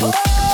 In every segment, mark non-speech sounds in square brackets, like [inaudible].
Whoa.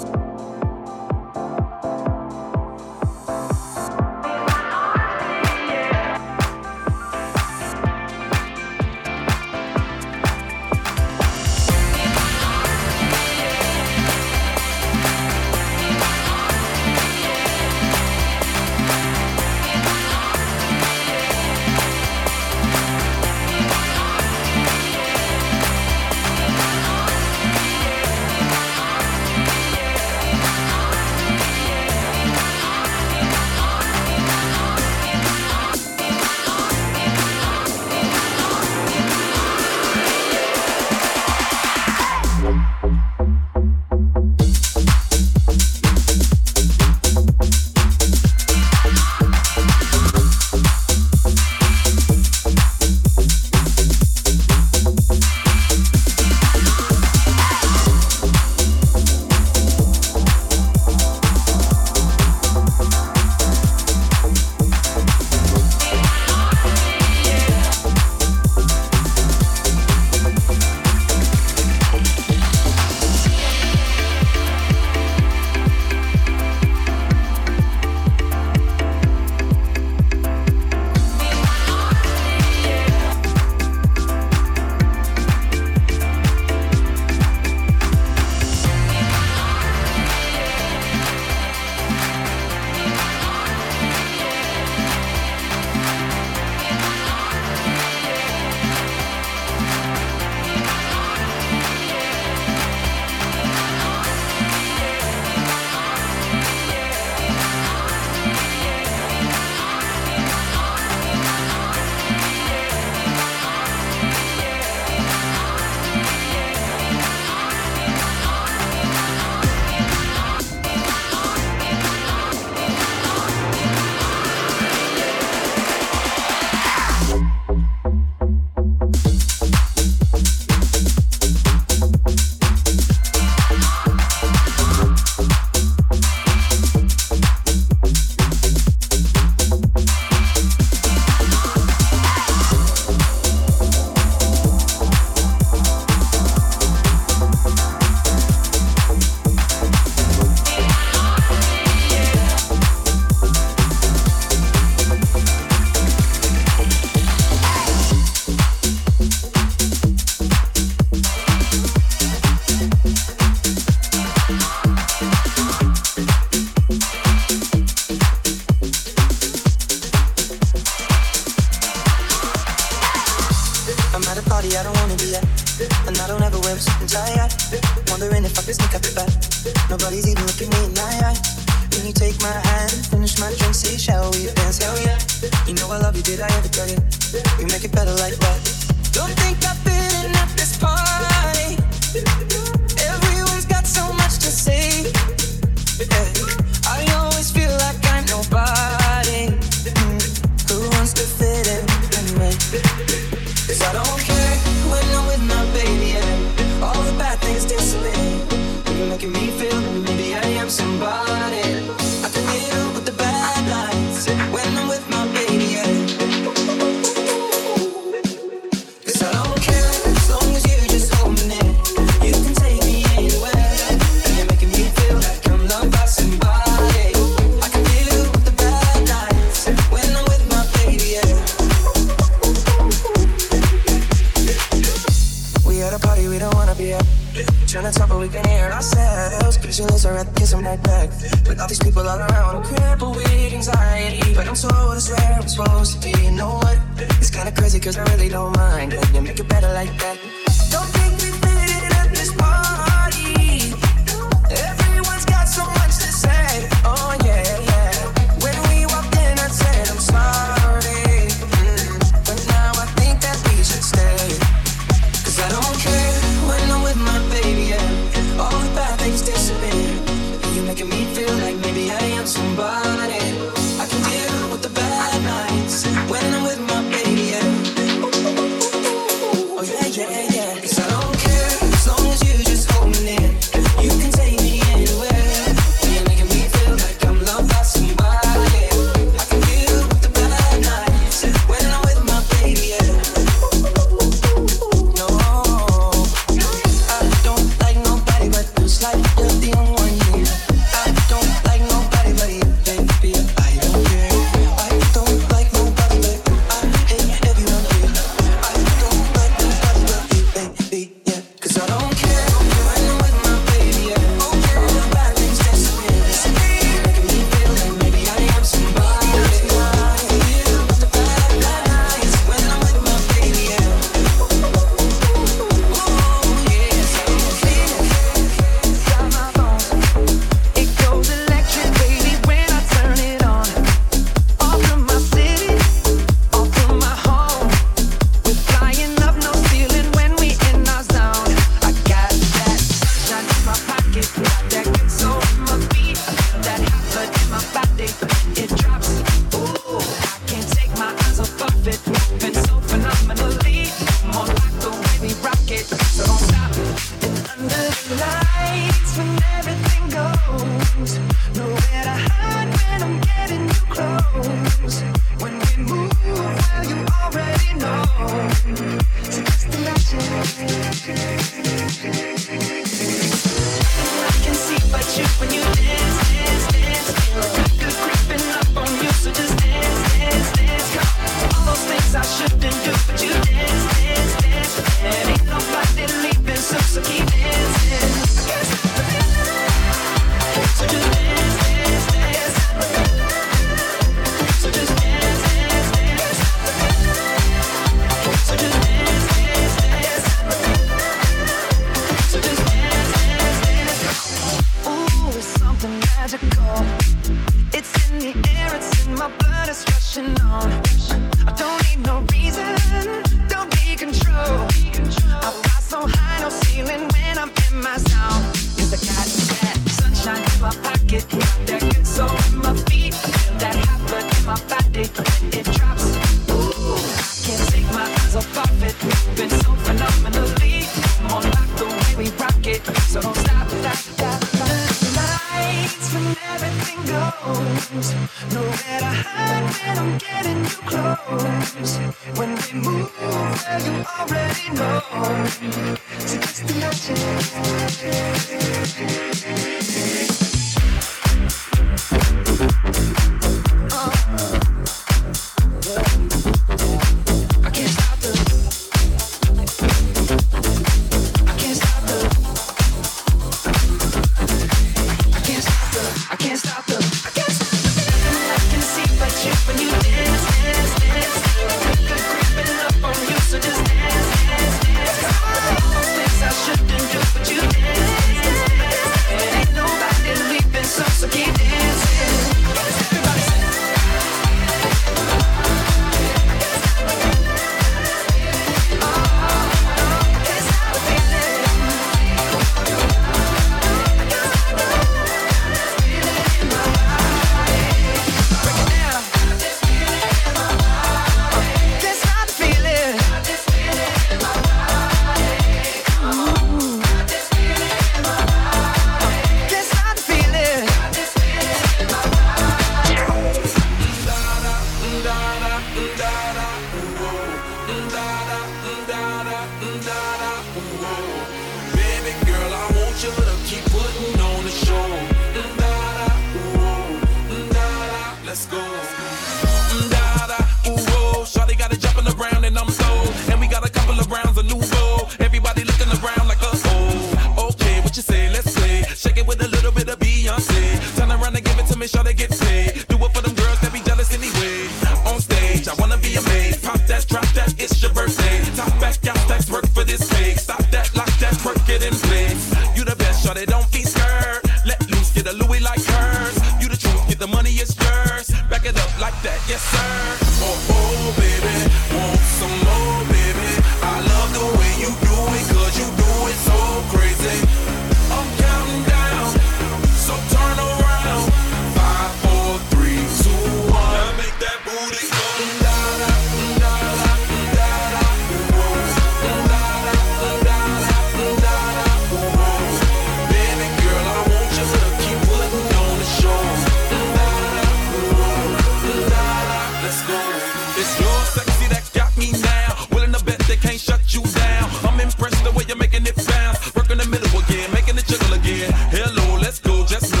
Let's go, just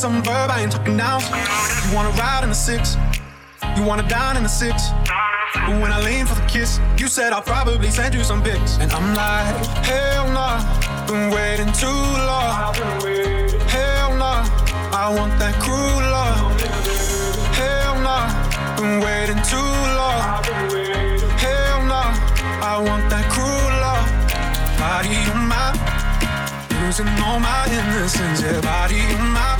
some verb, I ain't talking down. You wanna ride in the six, you wanna dine in the six. But when I lean for the kiss, you said I'll probably send you some pics. And I'm like, hell nah, been waiting too long. Hell nah, I want that cruel love. Hell nah, been waiting too long. Hell nah, I want that cruel love. Body on my, losing all my innocence. Yeah, body on my.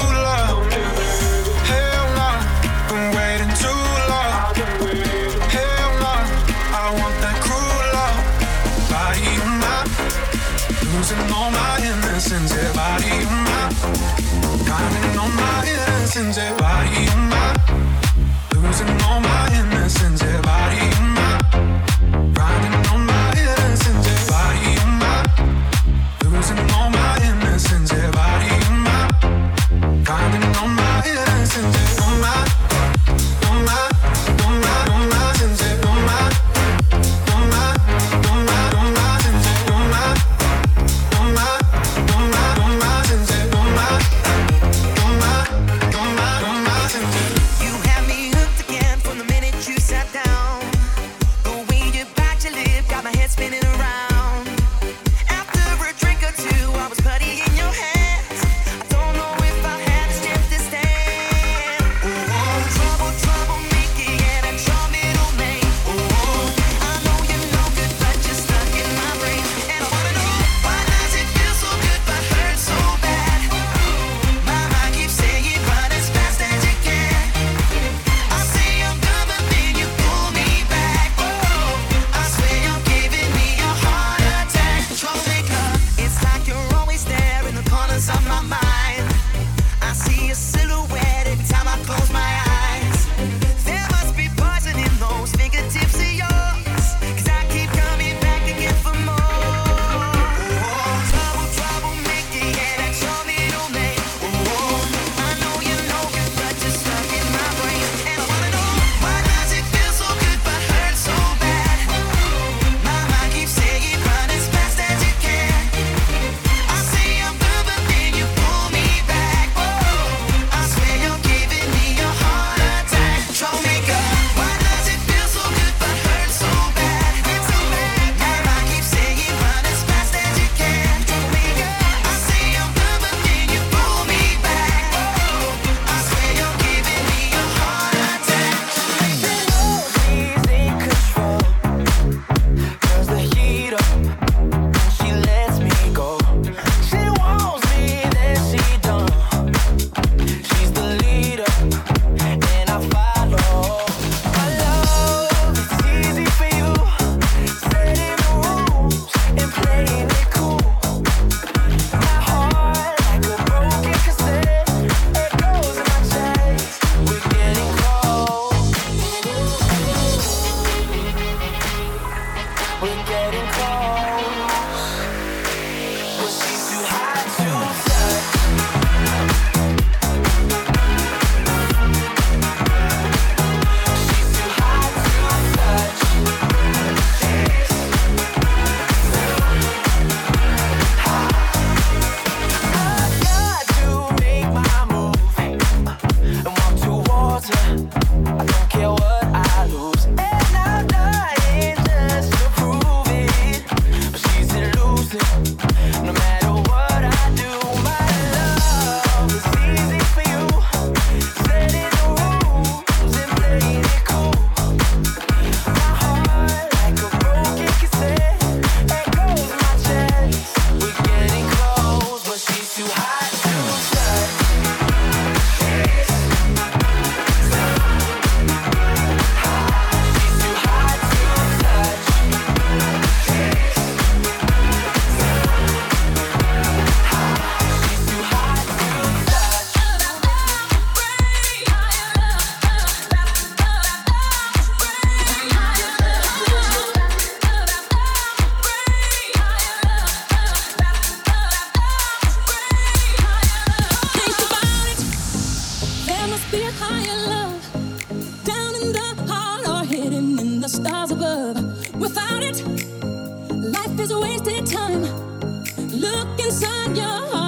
sends it body on my Counting on my innocence, everybody body on my Losing all my innocence, be a higher love down in the heart or hidden in the stars above. Without it, life is a wasted time. Look inside your heart.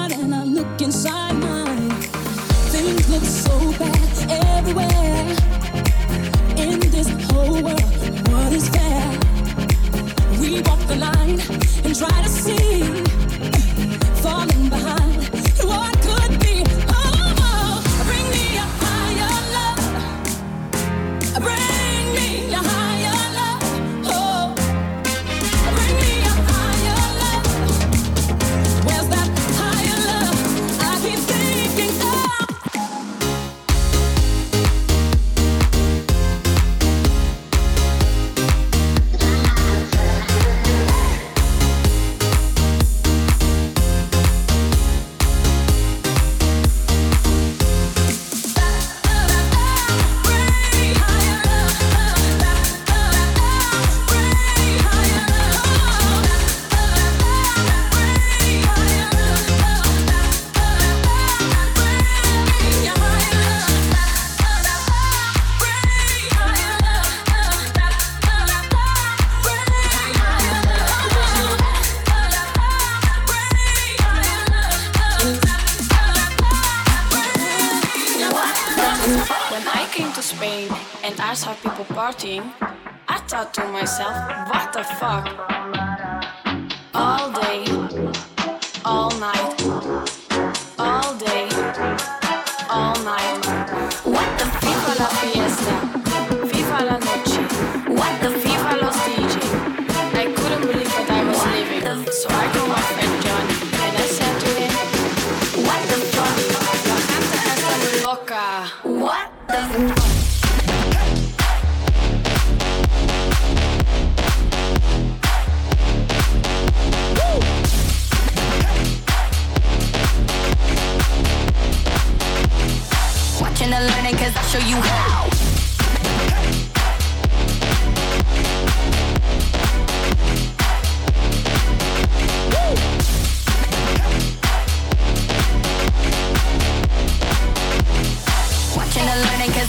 cause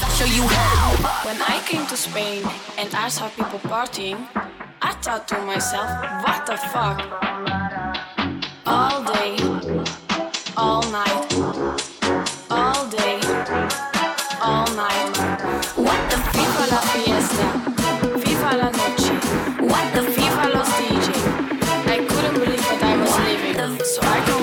I I'll show you how. When I came to Spain and I saw people partying, I thought to myself, what the fuck? All day, all night. so I can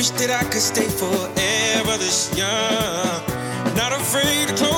wish that I could stay forever this young. Not afraid to close.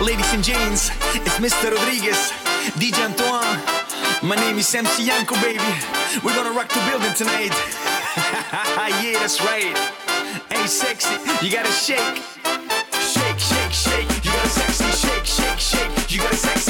Ladies and gents, it's Mr. Rodriguez, DJ Antoine. My name is MC Yankoo, baby. We're gonna rock the building tonight. [laughs] yeah, that's right. Hey, sexy, you gotta shake. Shake, shake, shake. You gotta sexy shake, shake, shake. You gotta sexy.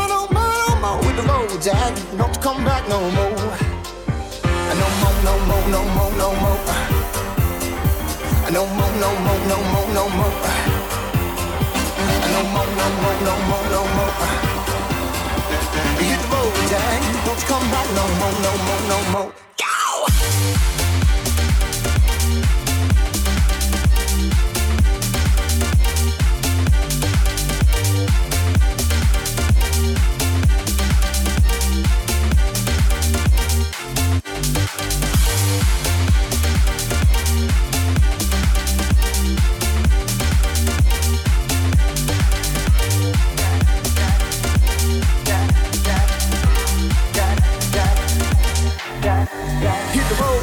no more. With the road, Jack, don't you come back no more. No more, no more, no more, no more. No more, no more, no more, no more. No more, no more, no more, no more. Hit the road, Jack, don't come back no more, no more, no more.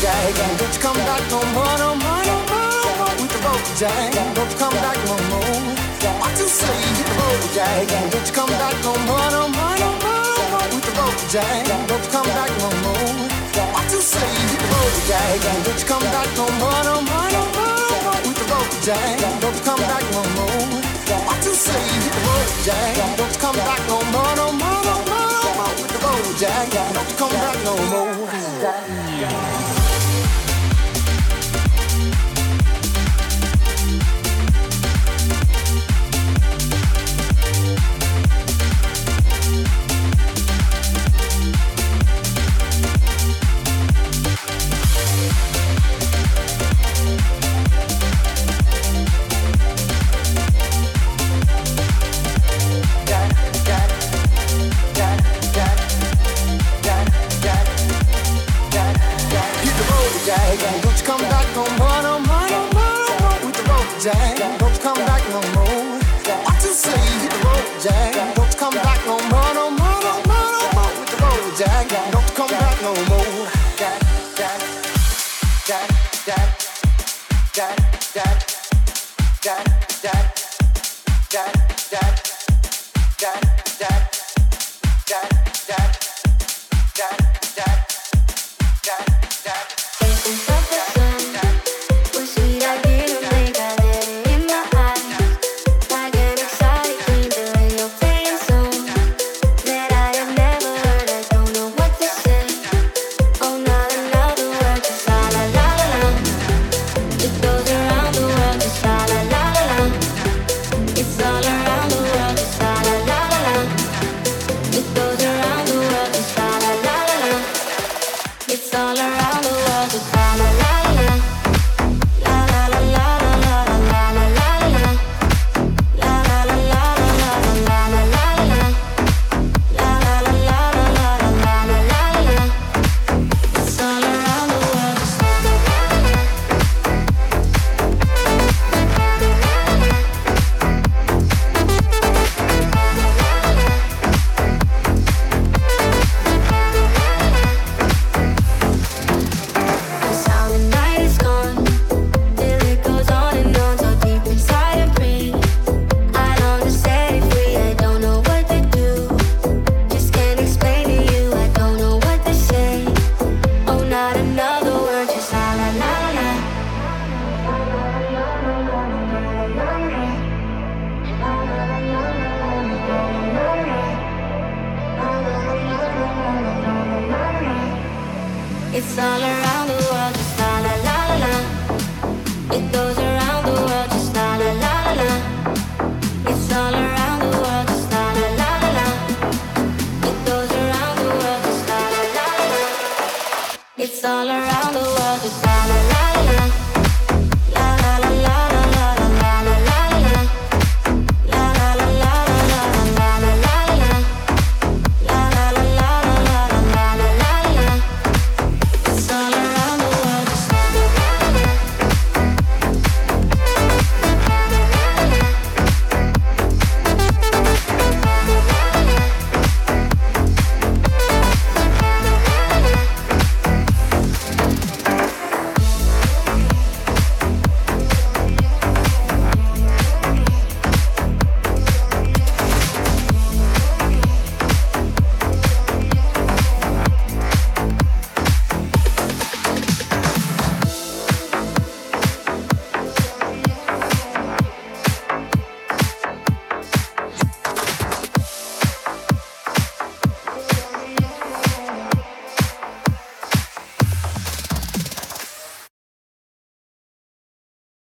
The don't you come back no more, no more, no more, no more. With the Jack, don't you come back no more. What you say? Hit the Jack, don't you come back no more, no more, no more, no more. With the Jack, don't you come back no more. What you say? Hit the Jack, don't you come back no more, no more, no more, no more. With the Jack, don't you come back no more. What you say? die.